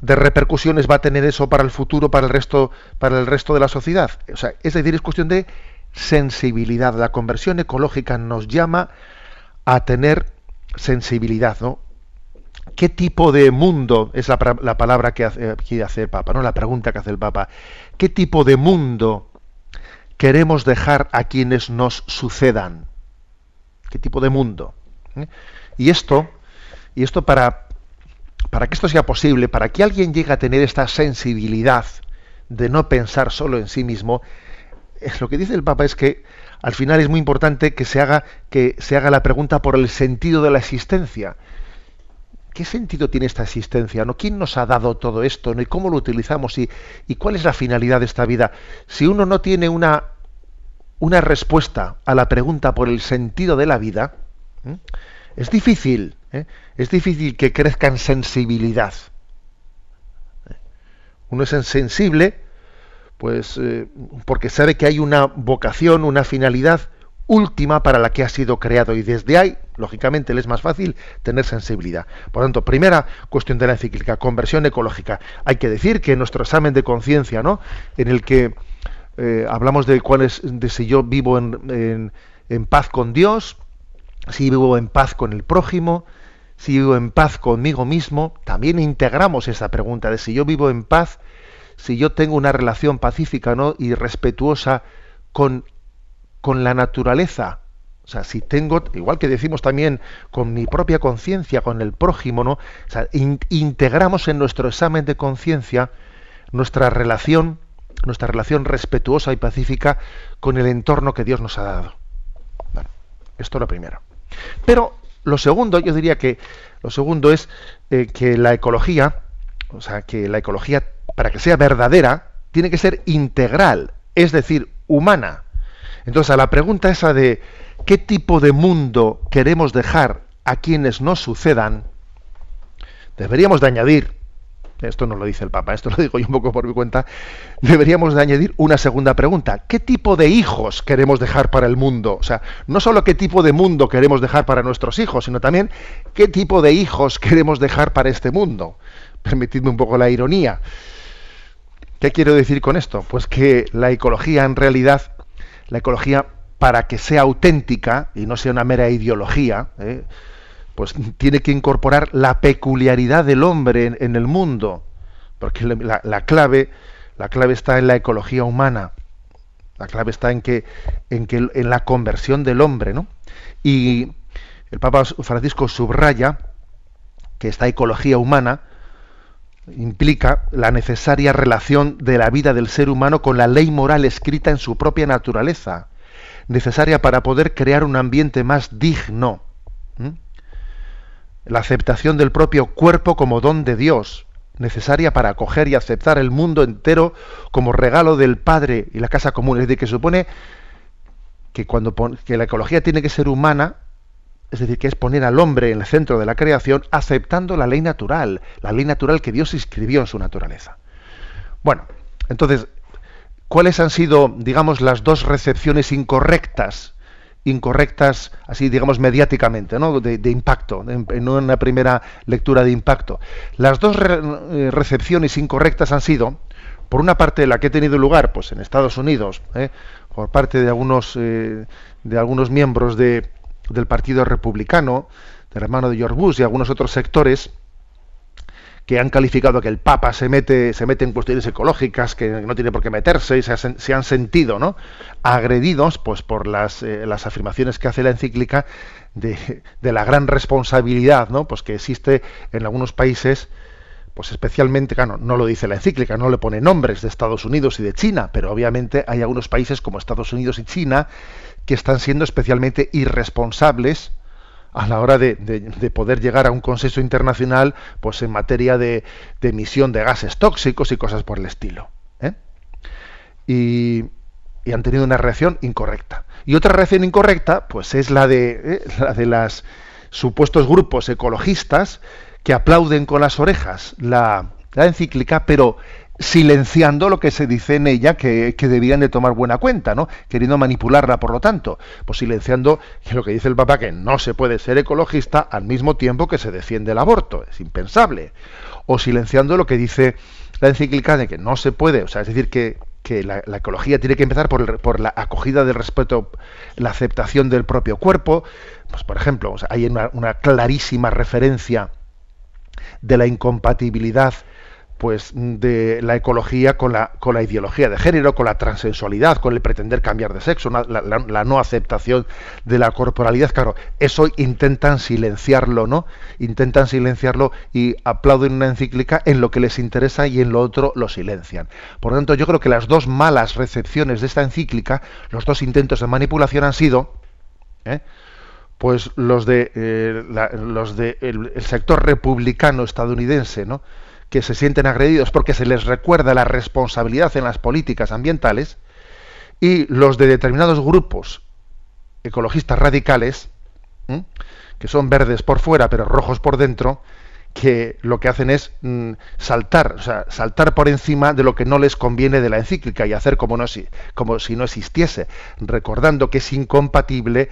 de repercusiones va a tener eso para el futuro, para el resto, para el resto de la sociedad. O sea, es decir, es cuestión de sensibilidad. La conversión ecológica nos llama a tener sensibilidad, ¿no? ¿Qué tipo de mundo es la, palabra que hace, quiere hacer el Papa, no? La pregunta que hace el Papa. ¿Qué tipo de mundo queremos dejar a quienes nos sucedan? ¿Qué tipo de mundo? ¿Eh? Y esto, y esto para, para que esto sea posible, para que alguien llegue a tener esta sensibilidad de no pensar solo en sí mismo, es lo que dice el Papa es que al final es muy importante que se haga, que se haga la pregunta por el sentido de la existencia. ¿Qué sentido tiene esta existencia? ¿no? ¿Quién nos ha dado todo esto? ¿no? ¿Y cómo lo utilizamos? ¿Y, ¿Y, cuál es la finalidad de esta vida? Si uno no tiene una, una respuesta a la pregunta por el sentido de la vida, es difícil ¿eh? Es difícil que crezca en sensibilidad. Uno es sensible, pues, eh, porque sabe que hay una vocación, una finalidad última para la que ha sido creado y desde ahí, lógicamente, le es más fácil tener sensibilidad. Por tanto, primera cuestión de la encíclica, conversión ecológica. Hay que decir que en nuestro examen de conciencia, ¿no? En el que eh, hablamos de cuál es, de si yo vivo en, en paz con Dios, si vivo en paz con el prójimo, si vivo en paz conmigo mismo, también integramos esa pregunta de si yo vivo en paz, si yo tengo una relación pacífica ¿no? y respetuosa con, con la naturaleza. O sea, si tengo, igual que decimos también con mi propia conciencia, con el prójimo, ¿no? O sea, integramos en nuestro examen de conciencia nuestra relación, nuestra relación respetuosa y pacífica con el entorno que Dios nos ha dado. Bueno, esto es lo primero. Pero lo segundo, yo diría que lo segundo es eh, que la ecología, o sea, que la ecología, para que sea verdadera, tiene que ser integral, es decir, humana. Entonces, a la pregunta esa de qué tipo de mundo queremos dejar a quienes nos sucedan, deberíamos de añadir esto no lo dice el Papa, esto lo digo yo un poco por mi cuenta, deberíamos de añadir una segunda pregunta. ¿Qué tipo de hijos queremos dejar para el mundo? O sea, no solo qué tipo de mundo queremos dejar para nuestros hijos, sino también qué tipo de hijos queremos dejar para este mundo. Permitidme un poco la ironía. ¿Qué quiero decir con esto? Pues que la ecología en realidad, la ecología para que sea auténtica y no sea una mera ideología, ¿eh? pues tiene que incorporar la peculiaridad del hombre en, el mundo, porque la, clave, la clave está en la ecología humana, la clave está en que, en que en la conversión del hombre, ¿no? Y el Papa Francisco subraya que esta ecología humana implica la necesaria relación de la vida del ser humano con la ley moral escrita en su propia naturaleza, necesaria para poder crear un ambiente más digno la aceptación del propio cuerpo como don de Dios, necesaria para acoger y aceptar el mundo entero como regalo del Padre y la casa común. Es decir, que supone que cuando que la ecología tiene que ser humana, es decir, que es poner al hombre en el centro de la creación, aceptando la ley natural, la ley natural que Dios escribió en su naturaleza. Bueno, entonces, ¿cuáles han sido, digamos, las dos recepciones incorrectas incorrectas, así digamos mediáticamente, ¿no? de, impacto, en, una primera lectura de impacto. Las dos eh, recepciones incorrectas han sido, por una parte, la que ha tenido lugar pues, en Estados Unidos, ¿eh? por parte de algunos, eh, de algunos miembros de, del Partido Republicano, del hermano de George Bush y algunos otros sectores, que han calificado que el Papa se mete, se mete en cuestiones ecológicas que no tiene por qué meterse y se, han sentido ¿no? agredidos pues, por las, eh, las afirmaciones que hace la encíclica de, de, la gran responsabilidad ¿no? pues que existe en algunos países pues especialmente, claro, no lo dice la encíclica, no le pone nombres de Estados Unidos y de China, pero obviamente hay algunos países como Estados Unidos y China que están siendo especialmente irresponsables a la hora de, poder llegar a un consenso internacional pues en materia de, emisión de gases tóxicos y cosas por el estilo. ¿eh? Y, han tenido una reacción incorrecta. Y otra reacción incorrecta, pues es la de, ¿eh? la de los supuestos grupos ecologistas que aplauden con las orejas la encíclica, pero silenciando lo que se dice en ella que, debían de tomar buena cuenta, ¿no? Queriendo manipularla, por lo tanto, pues silenciando lo que dice el Papa, que no se puede ser ecologista al mismo tiempo que se defiende el aborto, es impensable. O silenciando lo que dice la encíclica de que no se puede, o sea, es decir, que, la, ecología tiene que empezar por, por, la acogida del respeto, la aceptación del propio cuerpo. Pues, por ejemplo, hay una clarísima referencia de la incompatibilidad pues de la ecología con la, con la ideología de género, con la transensualidad, con el pretender cambiar de sexo, la, no aceptación de la corporalidad. Claro, eso intentan silenciarlo, ¿no? Intentan silenciarlo y aplauden una encíclica en lo que les interesa y en lo otro lo silencian. Por lo tanto, yo creo que las dos malas recepciones de esta encíclica, los dos intentos de manipulación han sido, ¿eh? pues los de eh, los de el sector republicano estadounidense, ¿no? Que se sienten agredidos porque se les recuerda la responsabilidad en las políticas ambientales y los de determinados grupos ecologistas radicales, que son verdes por fuera pero rojos por dentro, que lo que hacen es mm, saltar, o sea, saltar por encima de lo que no les conviene de la encíclica y hacer como, no, como si no existiese, recordando que es incompatible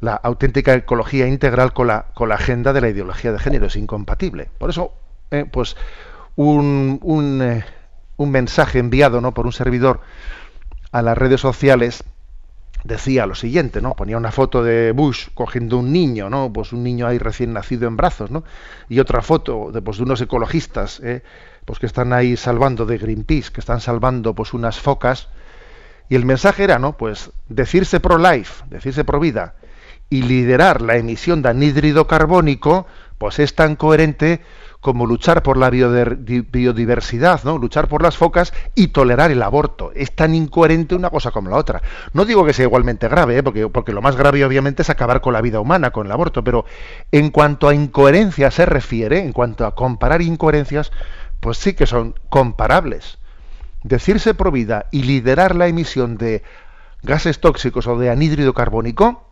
la auténtica ecología integral con la, con la agenda de la ideología de género, es incompatible. Por eso eh, pues un, eh, un, mensaje enviado ¿no? por un servidor a las redes sociales decía lo siguiente, ¿no? Ponía una foto de Bush cogiendo un niño, ¿no? Pues un niño ahí recién nacido en brazos, ¿no? Y otra foto de, pues, de unos ecologistas, ¿eh? pues que están ahí salvando de Greenpeace, que están salvando pues unas focas. Y el mensaje era, ¿no? Pues decirse pro life, decirse pro vida y liderar la emisión de anhídrido carbónico, pues es tan coherente como luchar por la biodiversidad, ¿no? luchar por las focas y tolerar el aborto. Es tan incoherente una cosa como la otra. No digo que sea igualmente grave, ¿eh? porque, porque lo más grave obviamente es acabar con la vida humana, con el aborto, pero en cuanto a incoherencia se refiere, en cuanto a comparar incoherencias, pues sí que son comparables. Decirse pro vida y liderar la emisión de gases tóxicos o de anhídrido carbónico,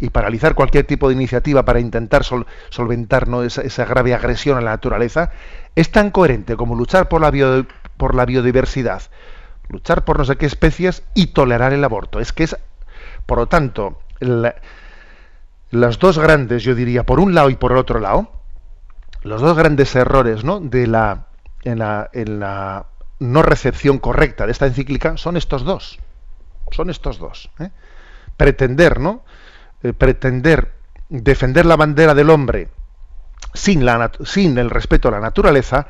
y paralizar cualquier tipo de iniciativa para intentar solventar esa, grave agresión a la naturaleza, es tan coherente como luchar por la, por la biodiversidad, luchar por no sé qué especies y tolerar el aborto. Es que es, por lo tanto, las dos grandes, yo diría, por un lado y por el otro lado, los dos grandes errores ¿no? de la, en, la, en la no recepción correcta de esta encíclica son estos dos. Son estos dos. ¿eh? Pretender, ¿no? Eh, pretender defender la bandera del hombre sin, la, sin el respeto a la naturaleza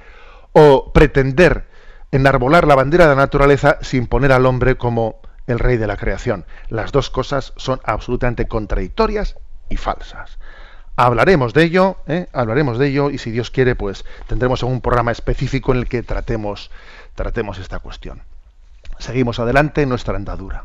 o pretender enarbolar la bandera de la naturaleza sin poner al hombre como el rey de la creación. Las dos cosas son absolutamente contradictorias y falsas. Hablaremos de ello, ¿eh? hablaremos de ello y si Dios quiere, pues tendremos un programa específico en el que tratemos, tratemos esta cuestión. Seguimos adelante en nuestra andadura.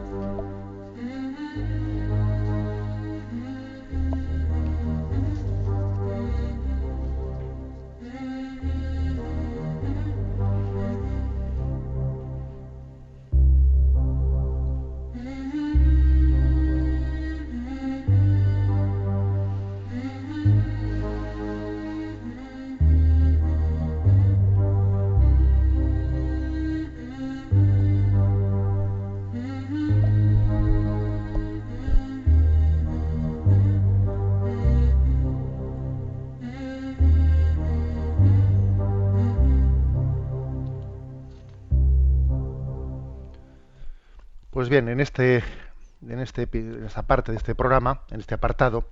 Bien, en este, este, en esta parte de este programa, en este apartado,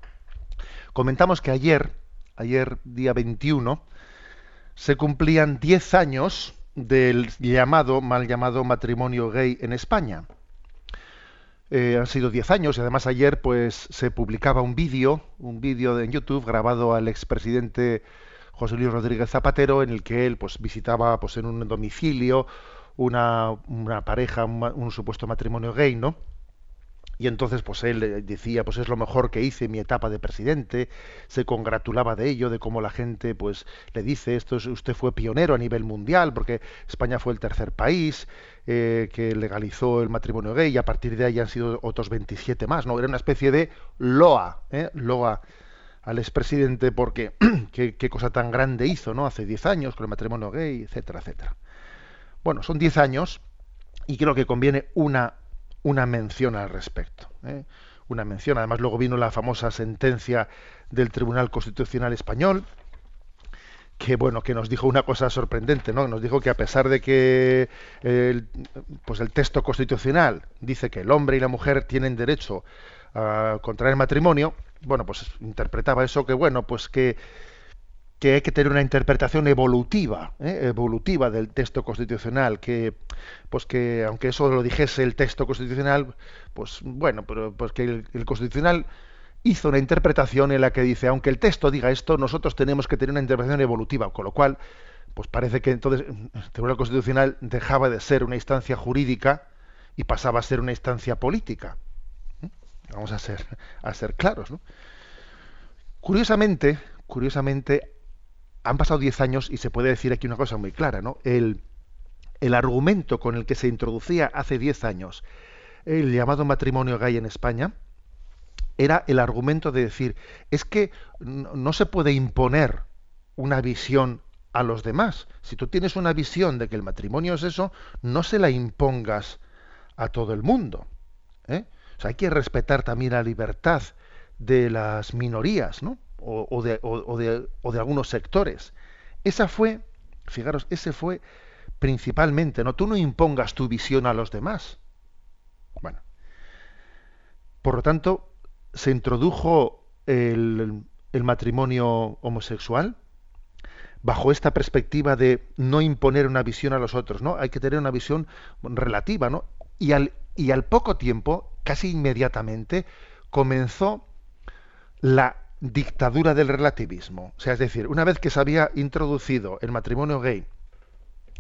comentamos que ayer, ayer día 21, se cumplían 10 años del llamado, mal llamado matrimonio gay en España. Eh, han sido 10 años y además ayer pues se publicaba un vídeo, un vídeo en YouTube grabado al expresidente José Luis Rodríguez Zapatero en el que él pues visitaba pues en un domicilio una, una pareja, un supuesto matrimonio gay, ¿no? Y entonces, pues él decía, pues es lo mejor que hice en mi etapa de presidente, se congratulaba de ello, de cómo la gente, pues le dice, esto es, usted fue pionero a nivel mundial, porque España fue el tercer país eh, que legalizó el matrimonio gay y a partir de ahí han sido otros 27 más, ¿no? Era una especie de loa, ¿eh? loa al expresidente porque qué cosa tan grande hizo, ¿no? Hace 10 años con el matrimonio gay, etcétera, etcétera. Bueno, son 10 años y creo que conviene una una mención al respecto. ¿eh? Una mención. Además, luego vino la famosa sentencia del Tribunal Constitucional Español, que bueno, que nos dijo una cosa sorprendente, ¿no? Nos dijo que a pesar de que el, pues el texto constitucional dice que el hombre y la mujer tienen derecho a contraer matrimonio, bueno, pues interpretaba eso que bueno, pues que que hay que tener una interpretación evolutiva, ¿eh? evolutiva del texto constitucional, que pues que aunque eso lo dijese el texto constitucional, pues bueno, pero pues que el, constitucional hizo una interpretación en la que dice, aunque el texto diga esto, nosotros tenemos que tener una interpretación evolutiva, con lo cual, pues parece que entonces el Tribunal Constitucional dejaba de ser una instancia jurídica y pasaba a ser una instancia política. ¿eh? Vamos a ser, a ser claros, ¿no? Curiosamente, curiosamente, han pasado 10 años y se puede decir aquí una cosa muy clara, ¿no? El, el argumento con el que se introducía hace 10 años el llamado matrimonio gay en España era el argumento de decir, es que no se puede imponer una visión a los demás. Si tú tienes una visión de que el matrimonio es eso, no se la impongas a todo el mundo. ¿eh? O sea, hay que respetar también la libertad de las minorías, ¿no? O, de, o, de, o, de, algunos sectores. Esa fue, fijaros, ese fue principalmente, ¿no? Tú no impongas tu visión a los demás. Bueno. Por lo tanto, se introdujo el, el matrimonio homosexual bajo esta perspectiva de no imponer una visión a los otros, ¿no? Hay que tener una visión relativa, ¿no? Y al, y al poco tiempo, casi inmediatamente, comenzó la dictadura del relativismo. O sea, es decir, una vez que se había introducido el matrimonio gay,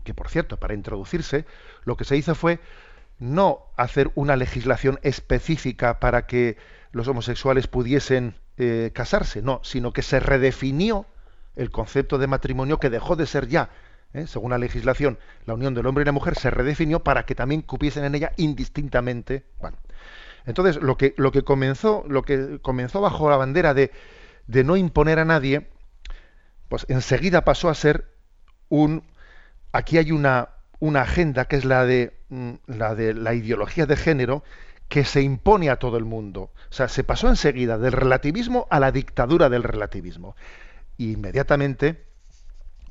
que por cierto, para introducirse, lo que se hizo fue no hacer una legislación específica para que los homosexuales pudiesen eh, casarse, no, sino que se redefinió el concepto de matrimonio que dejó de ser ya, eh, según la legislación, la unión del hombre y la mujer se redefinió para que también cupiesen en ella indistintamente, bueno, entonces, lo que, lo que comenzó, lo que comenzó bajo la bandera de, de no imponer a nadie, pues enseguida pasó a ser un aquí hay una, una agenda que es la de mm, la de la ideología de género que se impone a todo el mundo. O sea, se pasó enseguida del relativismo a la dictadura del relativismo. Y inmediatamente,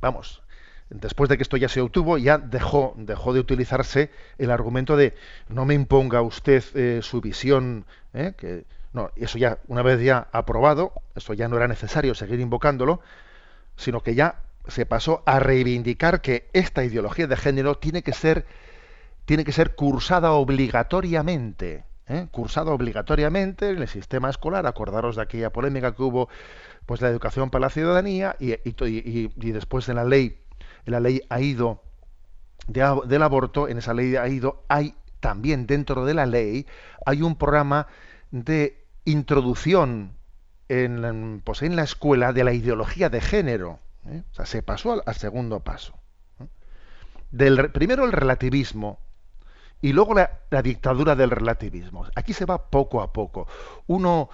vamos, después de que esto ya se obtuvo, ya dejó, dejó de utilizarse el argumento de no me imponga usted eh, su visión, eh, que no, eso ya, una vez ya aprobado, eso ya no era necesario seguir invocándolo, sino que ya se pasó a reivindicar que esta ideología de género tiene que ser, tiene que ser cursada obligatoriamente. ¿eh? cursada obligatoriamente en el sistema escolar. Acordaros de aquella polémica que hubo, pues la educación para la ciudadanía y, y, y después en la ley en la ley ha ido del aborto, en esa ley ha ido, hay también dentro de la ley, hay un programa de introducción en, pues en la escuela de la ideología de género. ¿eh? O sea, se pasó al, segundo paso. ¿eh? Del, primero el relativismo y luego la, dictadura del relativismo. Aquí se va poco a poco. Uno,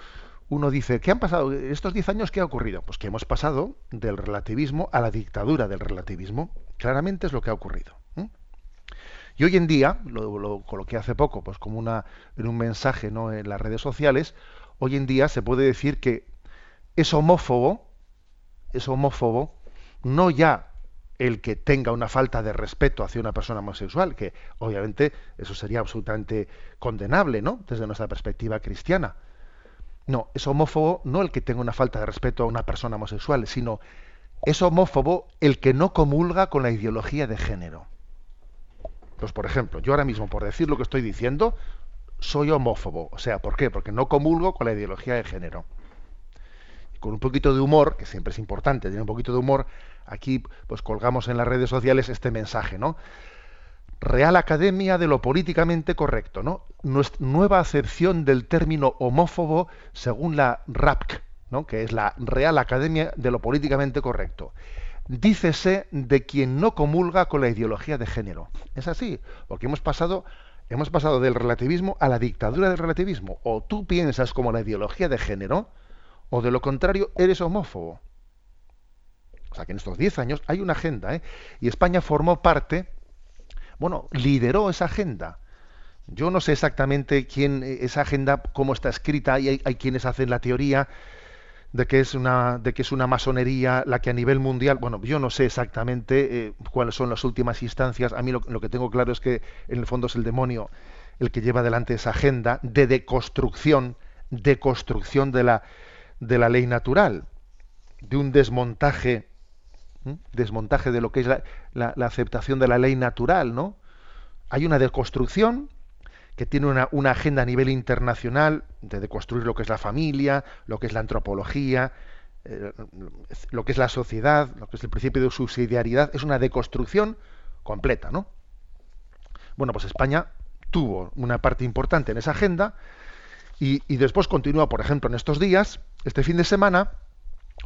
uno dice, ¿qué han pasado? ¿Estos 10 años qué ha ocurrido? Pues que hemos pasado del relativismo a la dictadura del relativismo. Claramente es lo que ha ocurrido. Y hoy en día, lo, lo, coloqué hace poco, pues como una, en un mensaje ¿no? en las redes sociales, hoy en día se puede decir que es homófobo, es homófobo, no ya el que tenga una falta de respeto hacia una persona homosexual, que obviamente eso sería absolutamente condenable, ¿no? Desde nuestra perspectiva cristiana no, es homófobo no el que tenga una falta de respeto a una persona homosexual, sino es homófobo el que no comulga con la ideología de género. Pues por ejemplo, yo ahora mismo, por decir lo que estoy diciendo, soy homófobo. O sea, ¿por qué? Porque no comulgo con la ideología de género. Y con un poquito de humor, que siempre es importante tener un poquito de humor, aquí pues colgamos en las redes sociales este mensaje, ¿no? Real Academia de lo políticamente correcto, ¿no? Nueva acepción del término homófobo según la RAPC, ¿no? que es la Real Academia de lo políticamente correcto. Dícese de quien no comulga con la ideología de género. Es así, porque hemos pasado, hemos pasado del relativismo a la dictadura del relativismo. O tú piensas como la ideología de género, o de lo contrario, eres homófobo. O sea que en estos 10 años hay una agenda, ¿eh? y España formó parte bueno, lideró esa agenda. Yo no sé exactamente quién, esa agenda, cómo está escrita, y hay, quienes hacen la teoría de que es una de que es una masonería la que a nivel mundial bueno yo no sé exactamente eh, cuáles son las últimas instancias a mí lo, que tengo claro es que en el fondo es el demonio el que lleva adelante esa agenda de deconstrucción deconstrucción de la de la ley natural de un desmontaje desmontaje de lo que es la, aceptación de la ley natural, ¿no? Hay una deconstrucción que tiene una, agenda a nivel internacional de deconstruir lo que es la familia, lo que es la antropología, eh, lo que es la sociedad, lo que es el principio de subsidiariedad, es una deconstrucción completa, ¿no? Bueno, pues España tuvo una parte importante en esa agenda y, y después continúa, por ejemplo, en estos días, este fin de semana,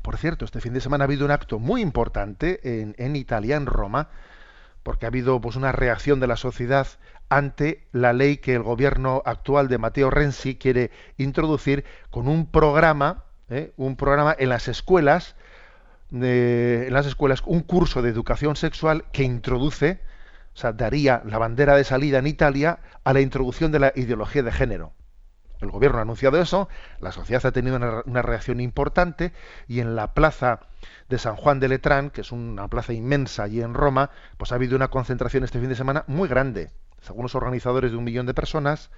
por cierto, este fin de semana ha habido un acto muy importante en, Italia, en Roma, porque ha habido pues, una reacción de la sociedad ante la ley que el gobierno actual de Matteo Renzi quiere introducir con un programa, ¿eh? un programa en las escuelas, en las escuelas, un curso de educación sexual que introduce, o sea, daría la bandera de salida en Italia a la introducción de la ideología de género. El gobierno ha anunciado eso, la sociedad ha tenido una, reacción importante y en la plaza de San Juan de Letrán, que es una plaza inmensa allí en Roma, pues ha habido una concentración este fin de semana muy grande. Según los organizadores de un millón de personas,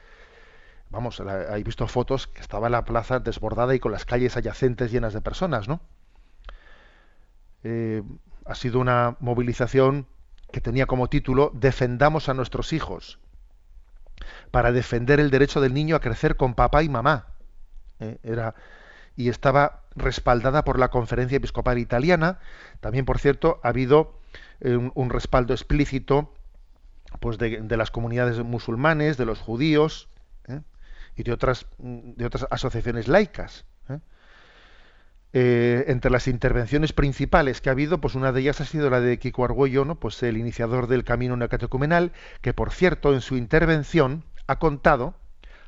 vamos, hay visto fotos que estaba la plaza desbordada y con las calles adyacentes llenas de personas, ¿no? Eh, ha sido una movilización que tenía como título Defendamos a nuestros hijos para defender el derecho del niño a crecer con papá y mamá. ¿eh? Era, y estaba respaldada por la Conferencia Episcopal Italiana. También, por cierto, ha habido eh, un, respaldo explícito pues, de, las comunidades musulmanes, de los judíos ¿eh? y de otras, de otras asociaciones laicas. entre las intervenciones principales que ha habido, pues una de ellas ha sido la de Kiko Argüello, ¿no? pues el iniciador del camino neocatecumenal, que por cierto en su intervención ha contado,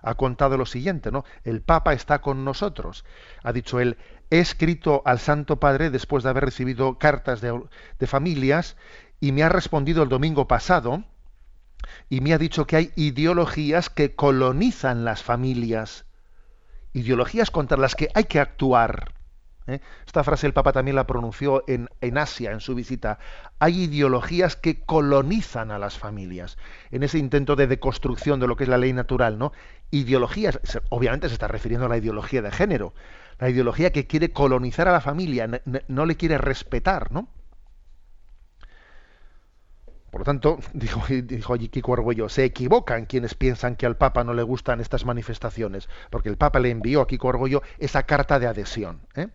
ha contado lo siguiente, ¿no? El Papa está con nosotros. Ha dicho él, he escrito al Santo Padre después de haber recibido cartas de, de familias y me ha respondido el domingo pasado y me ha dicho que hay ideologías que colonizan las familias, ideologías contra las que hay que actuar. ¿Eh? Esta frase el Papa también la pronunció en, Asia, en su visita. Hay ideologías que colonizan a las familias. En ese intento de deconstrucción de lo que es la ley natural, ¿no? Ideologías, obviamente se está refiriendo a la ideología de género. La ideología que quiere colonizar a la familia, no, le quiere respetar, ¿no? Por lo tanto, dijo, dijo Kiko Argüello, se equivocan quienes piensan que al Papa no le gustan estas manifestaciones, porque el Papa le envió a Kiko Argüello esa carta de adhesión. ¿eh?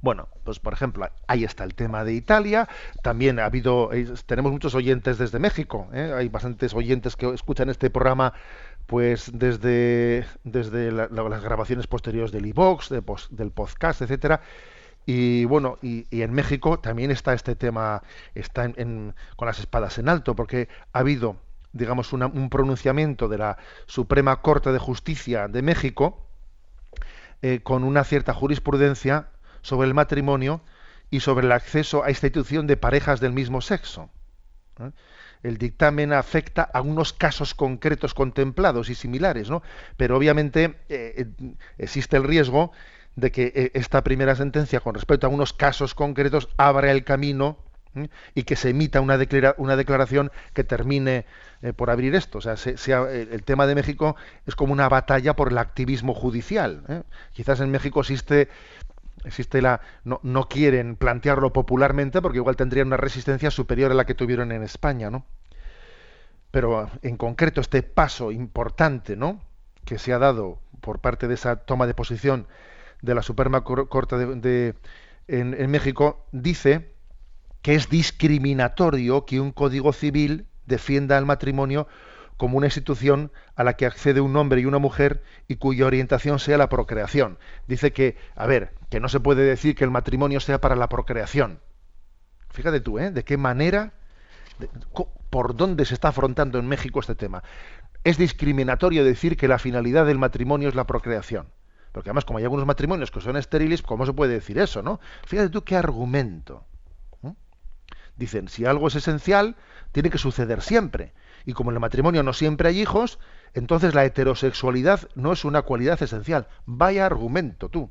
Bueno, pues por ejemplo, ahí está el tema de Italia. También ha habido, tenemos muchos oyentes desde México. ¿eh? Hay bastantes oyentes que escuchan este programa pues desde, desde las grabaciones posteriores del iVox, del podcast, etcétera. Y bueno, y, en México también está este tema, está con las espadas en alto, porque ha habido, digamos, un pronunciamiento de la Suprema Corte de Justicia de México eh, con una cierta jurisprudencia sobre el matrimonio y sobre el acceso a institución de parejas del mismo sexo. ¿eh? El dictamen afecta a unos casos concretos contemplados y similares, ¿no? Pero obviamente eh, eh, existe el riesgo de que esta primera sentencia con respecto a unos casos concretos abra el camino y que se emita una, una declaración que termine por abrir esto. O sea, sea, el tema de México es como una batalla por el activismo judicial. Quizás en México existe existe la no, quieren plantearlo popularmente porque igual tendrían una resistencia superior a la que tuvieron en España, ¿no? pero en concreto este paso importante, ¿no? que se ha dado por parte de esa toma de posición de la Suprema Corte de, en, México, dice que es discriminatorio que un código civil defienda el matrimonio como una institución a la que accede un hombre y una mujer y cuya orientación sea la procreación. Dice que, a ver, que no se puede decir que el matrimonio sea para la procreación. Fíjate tú, ¿eh? De qué manera, por dónde se está afrontando en México este tema es discriminatorio decir que la finalidad del matrimonio es la procreación. Porque además, como hay algunos matrimonios que son estériles, ¿cómo se puede decir eso, no? Fíjate tú qué argumento. Dicen, si algo es esencial, tiene que suceder siempre. Y como en el matrimonio no siempre hay hijos, entonces la heterosexualidad no es una cualidad esencial. Vaya argumento, tú.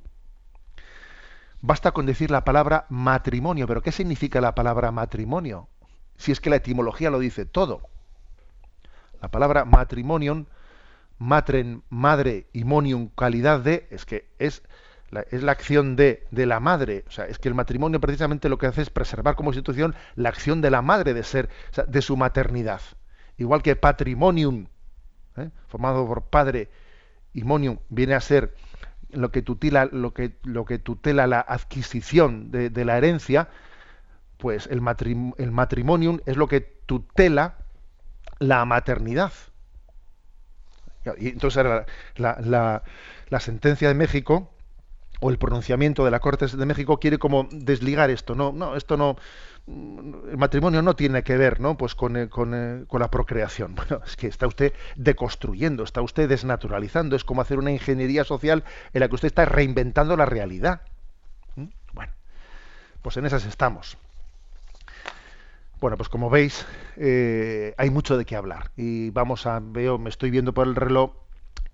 Basta con decir la palabra matrimonio, pero ¿qué significa la palabra matrimonio? Si es que la etimología lo dice todo. La palabra matrimonium, matren, madre, y monium, calidad de, es que es la, es la acción de, de la madre. O sea, es que el matrimonio precisamente lo que hace es preservar como institución la acción de la madre de ser, de su maternidad. Igual que patrimonium, ¿eh? formado por padre, y monium viene a ser lo que tutela, lo que, lo que tutela la adquisición de, la herencia, pues el, el matrimonium es lo que tutela la maternidad. Y entonces la, la, la, sentencia de México o el pronunciamiento de la Corte de México quiere como desligar esto. No, no, esto no. El matrimonio no tiene que ver, ¿no? Pues con, eh, eh, con, la procreación. Bueno, es que está usted deconstruyendo, está usted desnaturalizando. Es como hacer una ingeniería social en la que usted está reinventando la realidad. ¿Mm? Bueno, pues en esas estamos. Bueno, pues como veis, eh, hay mucho de qué hablar. Y vamos a, veo, me estoy viendo por el reloj,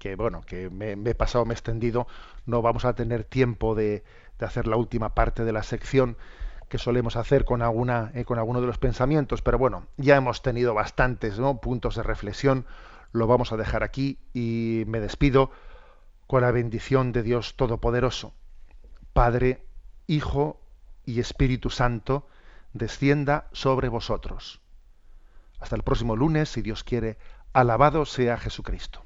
que bueno, que me, he pasado, me he extendido, no vamos a tener tiempo de, hacer la última parte de la sección que solemos hacer con alguna, eh, con alguno de los pensamientos, pero bueno, ya hemos tenido bastantes puntos de reflexión, lo vamos a dejar aquí y me despido con la bendición de Dios Todopoderoso, Padre, Hijo y Espíritu Santo, descienda sobre vosotros. Hasta el próximo lunes, si Dios quiere, alabado sea Jesucristo.